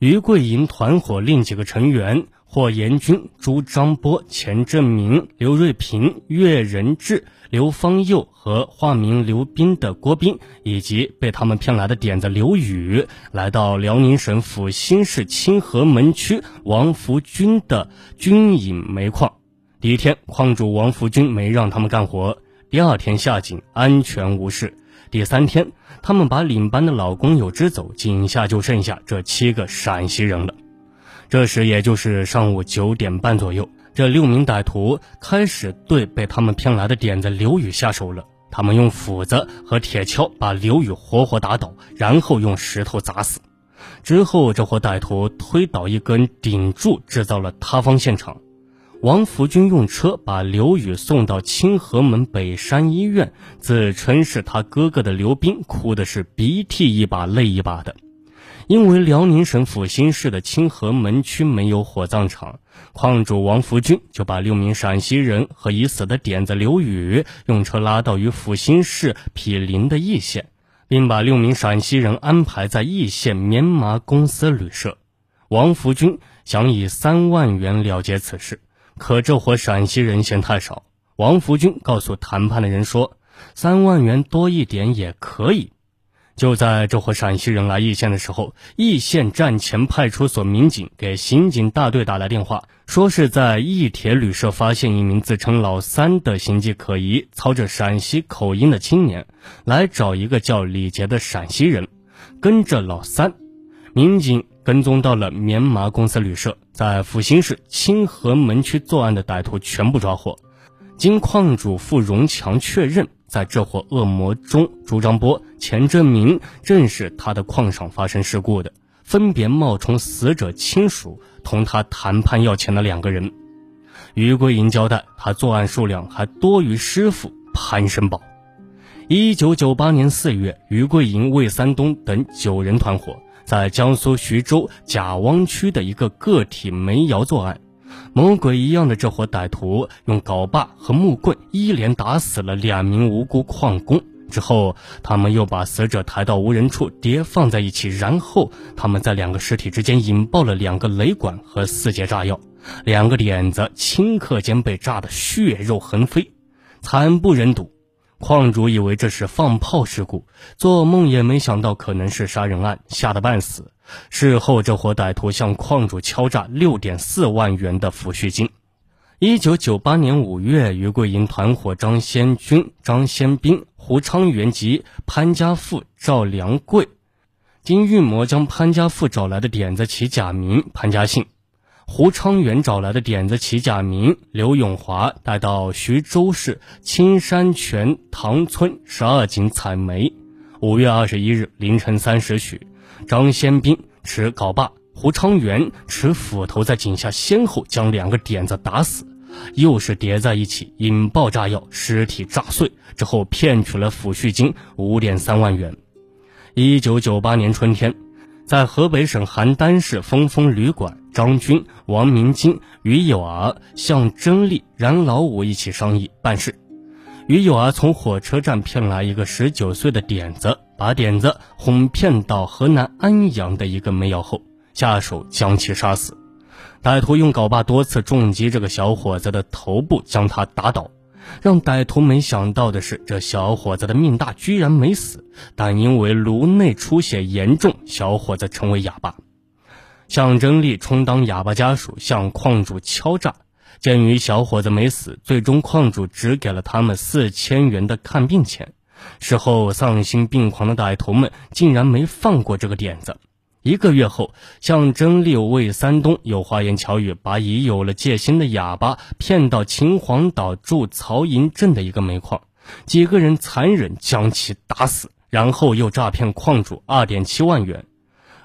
于桂营团伙另几个成员霍延军、朱张波、钱正明、刘瑞平、岳仁志、刘方佑和化名刘斌的郭斌，以及被他们骗来的点子刘宇，来到辽宁省阜新市清河门区王福军的军营煤矿。第一天，矿主王福军没让他们干活；第二天下井，安全无事。第三天，他们把领班的老工友支走，井下就剩下这七个陕西人了。这时，也就是上午九点半左右，这六名歹徒开始对被他们骗来的点子刘宇下手了。他们用斧子和铁锹把刘宇活活打倒，然后用石头砸死。之后，这伙歹徒推倒一根顶柱，制造了塌方现场。王福军用车把刘宇送到清河门北山医院，自称是他哥哥的刘斌哭的是鼻涕一把泪一把的，因为辽宁省阜新市的清河门区没有火葬场，矿主王福军就把六名陕西人和已死的点子刘宇用车拉到与阜新市毗邻的易县，并把六名陕西人安排在易县棉麻公司旅社。王福军想以三万元了结此事。可这伙陕西人嫌太少，王福军告诉谈判的人说：“三万元多一点也可以。”就在这伙陕西人来易县的时候，易县站前派出所民警给刑警大队打来电话，说是在易铁旅社发现一名自称老三的形迹可疑、操着陕西口音的青年，来找一个叫李杰的陕西人，跟着老三。民警。跟踪到了棉麻公司旅社，在阜新市清河门区作案的歹徒全部抓获。经矿主付荣强确认，在这伙恶魔中，朱章波、钱正明正是他的矿上发生事故的，分别冒充死者亲属，同他谈判要钱的两个人。于桂英交代，他作案数量还多于师傅潘生宝。一九九八年四月，于桂英、魏三东等九人团伙。在江苏徐州贾汪区的一个个体煤窑作案，猛鬼一样的这伙歹徒用镐把和木棍一连打死了两名无辜矿工。之后，他们又把死者抬到无人处叠放在一起，然后他们在两个尸体之间引爆了两个雷管和四节炸药，两个点子顷刻间被炸得血肉横飞，惨不忍睹。矿主以为这是放炮事故，做梦也没想到可能是杀人案，吓得半死。事后，这伙歹徒向矿主敲诈六点四万元的抚恤金。一九九八年五月，于桂营团伙张先军、张先兵、胡昌元及潘家富、赵良贵，经预谋将潘家富找来的点子起假名潘家信。胡昌元找来的点子起假名刘永华，带到徐州市青山泉塘村十二井采煤。五月二十一日凌晨三时许，张先兵持镐把，胡昌元持斧头在井下先后将两个点子打死，又是叠在一起引爆炸药，尸体炸碎之后骗取了抚恤金五点三万元。一九九八年春天。在河北省邯郸市峰峰旅馆，张军、王明金、于有儿、向真丽、冉老五一起商议办事。于有儿从火车站骗来一个十九岁的点子，把点子哄骗到河南安阳的一个煤窑后，下手将其杀死。歹徒用镐把多次重击这个小伙子的头部，将他打倒。让歹徒没想到的是，这小伙子的命大，居然没死，但因为颅内出血严重，小伙子成为哑巴。向真利充当哑巴家属，向矿主敲诈。鉴于小伙子没死，最终矿主只给了他们四千元的看病钱。事后丧心病狂的歹徒们竟然没放过这个点子。一个月后，向真六魏三东有花言巧语，把已有了戒心的哑巴骗到秦皇岛驻曹营镇的一个煤矿，几个人残忍将其打死，然后又诈骗矿主二点七万元。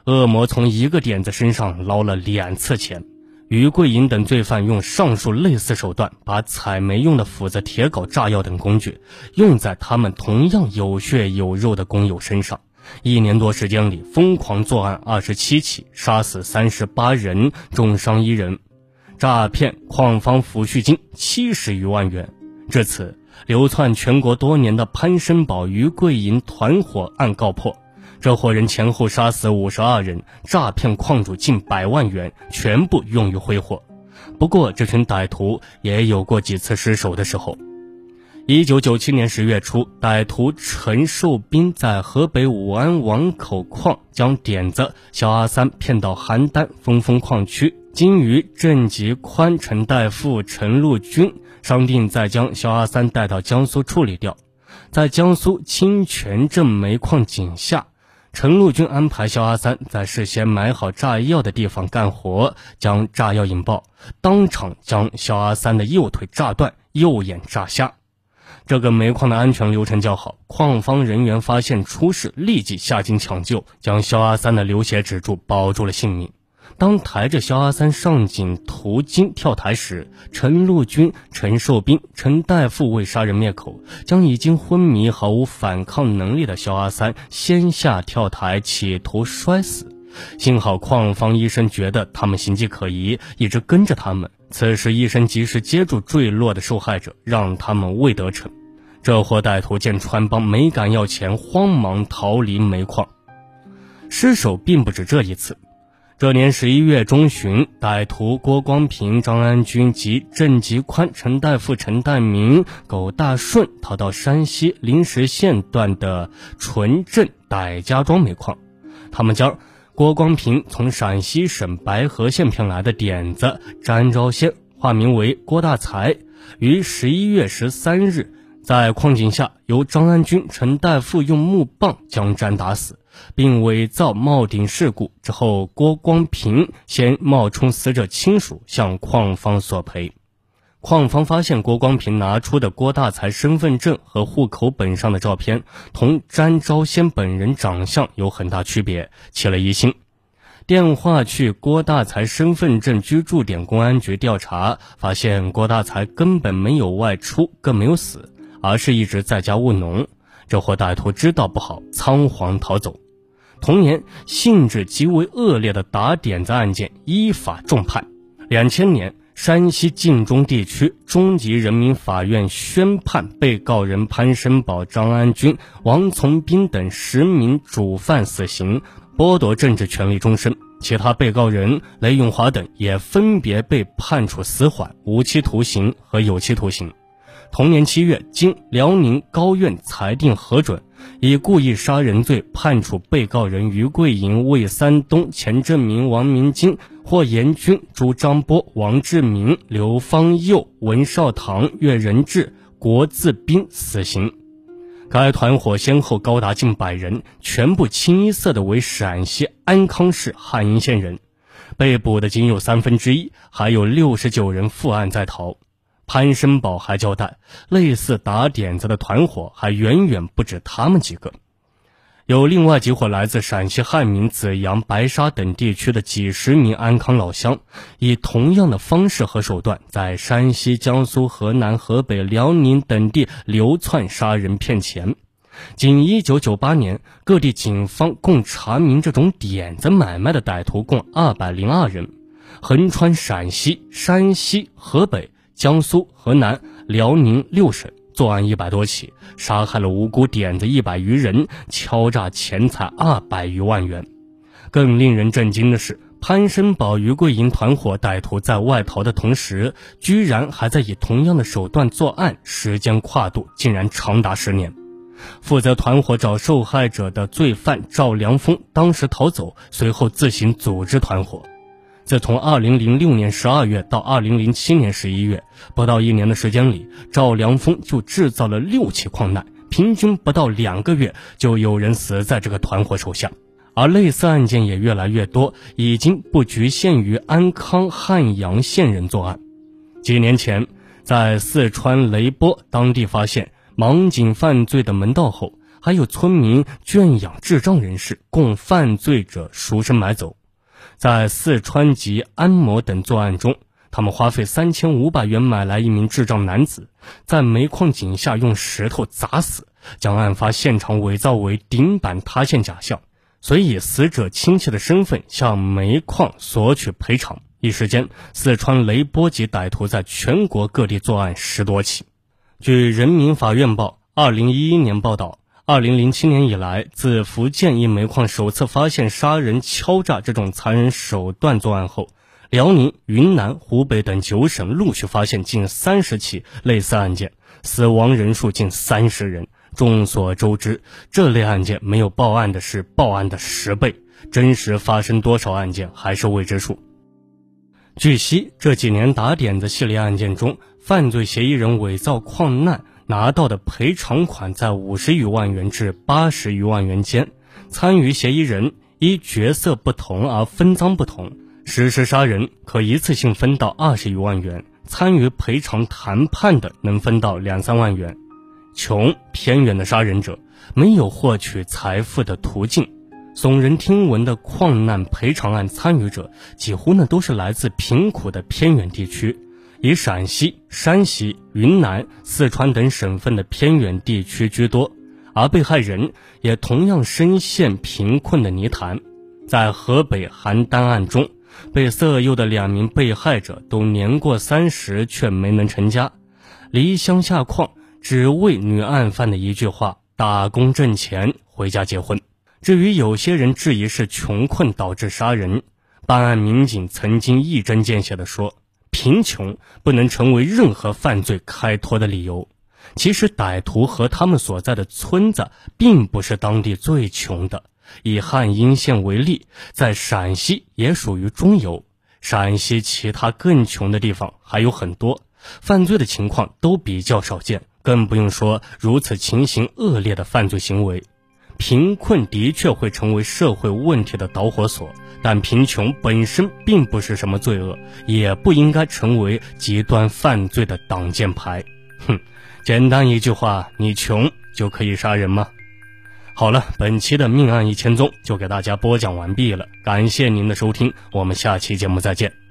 恶魔从一个点子身上捞了两次钱。于桂英等罪犯用上述类似手段，把采煤用的斧子、铁镐、炸药等工具用在他们同样有血有肉的工友身上。一年多时间里，疯狂作案二十七起，杀死三十八人，重伤一人，诈骗矿方抚恤金七十余万元。至此，流窜全国多年的潘生宝、于桂银团伙案告破，这伙人前后杀死五十二人，诈骗矿主近百万元，全部用于挥霍。不过，这群歹徒也有过几次失手的时候。一九九七年十月初，歹徒陈寿斌在河北武安王口矿将点子肖阿三骗到邯郸峰峰矿区，经与郑吉宽、陈代富、陈陆军商定，再将肖阿三带到江苏处理掉。在江苏清泉镇煤矿井下，陈陆军安排肖阿三在事先买好炸药的地方干活，将炸药引爆，当场将肖阿三的右腿炸断，右眼炸瞎。这个煤矿的安全流程较好，矿方人员发现出事，立即下井抢救，将肖阿三的流血止住，保住了性命。当抬着肖阿三上井途经跳台时，陈陆军、陈寿斌、陈大富为杀人灭口，将已经昏迷、毫无反抗能力的肖阿三先下跳台，企图摔死。幸好矿方医生觉得他们形迹可疑，一直跟着他们。此时，医生及时接住坠落的受害者，让他们未得逞。这伙歹徒见穿帮没敢要钱，慌忙逃离煤矿。失手并不止这一次。这年十一月中旬，歹徒郭光平、张安军及郑吉宽、陈大富、陈代明、苟大顺逃到山西临时县段的纯镇傣家庄煤矿，他们将。郭光平从陕西省白河县骗来的点子，詹昭先化名为郭大才，于十一月十三日在矿井下由张安军、陈大富用木棒将詹打死，并伪造冒顶事故。之后，郭光平先冒充死者亲属向矿方索赔。矿方发现郭光平拿出的郭大才身份证和户口本上的照片同詹昭先本人长相有很大区别，起了疑心。电话去郭大才身份证居住点公安局调查，发现郭大才根本没有外出，更没有死，而是一直在家务农。这伙歹徒知道不好，仓皇逃走。同年，性质极为恶劣的打点子案件依法重判。两千年。山西晋中地区中级人民法院宣判被告人潘申宝、张安军、王从斌等十名主犯死刑，剥夺政治权利终身。其他被告人雷永华等也分别被判处死缓、无期徒刑和有期徒刑。同年七月，经辽宁高院裁定核准，以故意杀人罪判处被告人于桂银、魏三东、钱正明、王明金、霍延军、朱张波、王志明、刘方佑、文少堂、岳仁志、郭自斌死刑。该团伙先后高达近百人，全部清一色的为陕西安康市汉阴县人，被捕的仅有三分之一，还有六十九人负案在逃。潘申宝还交代，类似打点子的团伙还远远不止他们几个，有另外几伙来自陕西汉民、子阳、白沙等地区的几十名安康老乡，以同样的方式和手段，在山西、江苏、河南、河北、辽宁等地流窜杀人骗钱。仅1998年，各地警方共查明这种点子买卖的歹徒共202人，横穿陕西、山西、河北。江苏、河南、辽宁六省作案一百多起，杀害了无辜点子一百余人，敲诈钱财二百余万元。更令人震惊的是，潘申宝、于桂银团伙歹徒在外逃的同时，居然还在以同样的手段作案，时间跨度竟然长达十年。负责团伙找受害者的罪犯赵良峰当时逃走，随后自行组织团伙。自从2006年12月到2007年11月，不到一年的时间里，赵良峰就制造了六起矿难，平均不到两个月就有人死在这个团伙手下，而类似案件也越来越多，已经不局限于安康、汉阳县人作案。几年前，在四川雷波当地发现盲井犯罪的门道后，还有村民圈养智障人士，供犯罪者赎身买走。在四川及安某等作案中，他们花费三千五百元买来一名智障男子，在煤矿井下用石头砸死，将案发现场伪造为顶板塌陷假象，随以死者亲戚的身份向煤矿索取赔偿。一时间，四川雷波及歹徒在全国各地作案十多起。据人民法院报二零一一年报道。二零零七年以来，自福建一煤矿首次发现杀人、敲诈这种残忍手段作案后，辽宁、云南、湖北等九省陆续发现近三十起类似案件，死亡人数近三十人。众所周知，这类案件没有报案的是报案的十倍，真实发生多少案件还是未知数。据悉，这几年打点子系列案件中，犯罪嫌疑人伪造矿难拿到的赔偿款在五十余万元至八十余万元间，参与嫌疑人依角色不同而分赃不同，实施杀人可一次性分到二十余万元，参与赔偿谈判的能分到两三万元。穷偏远的杀人者没有获取财富的途径。耸人听闻的矿难赔偿案参与者，几乎呢都是来自贫苦的偏远地区，以陕西、山西、云南、四川等省份的偏远地区居多，而被害人也同样深陷贫困的泥潭。在河北邯郸案中，被色诱的两名被害者都年过三十，却没能成家，离乡下矿，只为女案犯的一句话：“打工挣钱，回家结婚。”至于有些人质疑是穷困导致杀人，办案民警曾经一针见血地说：“贫穷不能成为任何犯罪开脱的理由。”其实歹徒和他们所在的村子并不是当地最穷的。以汉阴县为例，在陕西也属于中游，陕西其他更穷的地方还有很多，犯罪的情况都比较少见，更不用说如此情形恶劣的犯罪行为。贫困的确会成为社会问题的导火索，但贫穷本身并不是什么罪恶，也不应该成为极端犯罪的挡箭牌。哼，简单一句话，你穷就可以杀人吗？好了，本期的命案一千宗就给大家播讲完毕了，感谢您的收听，我们下期节目再见。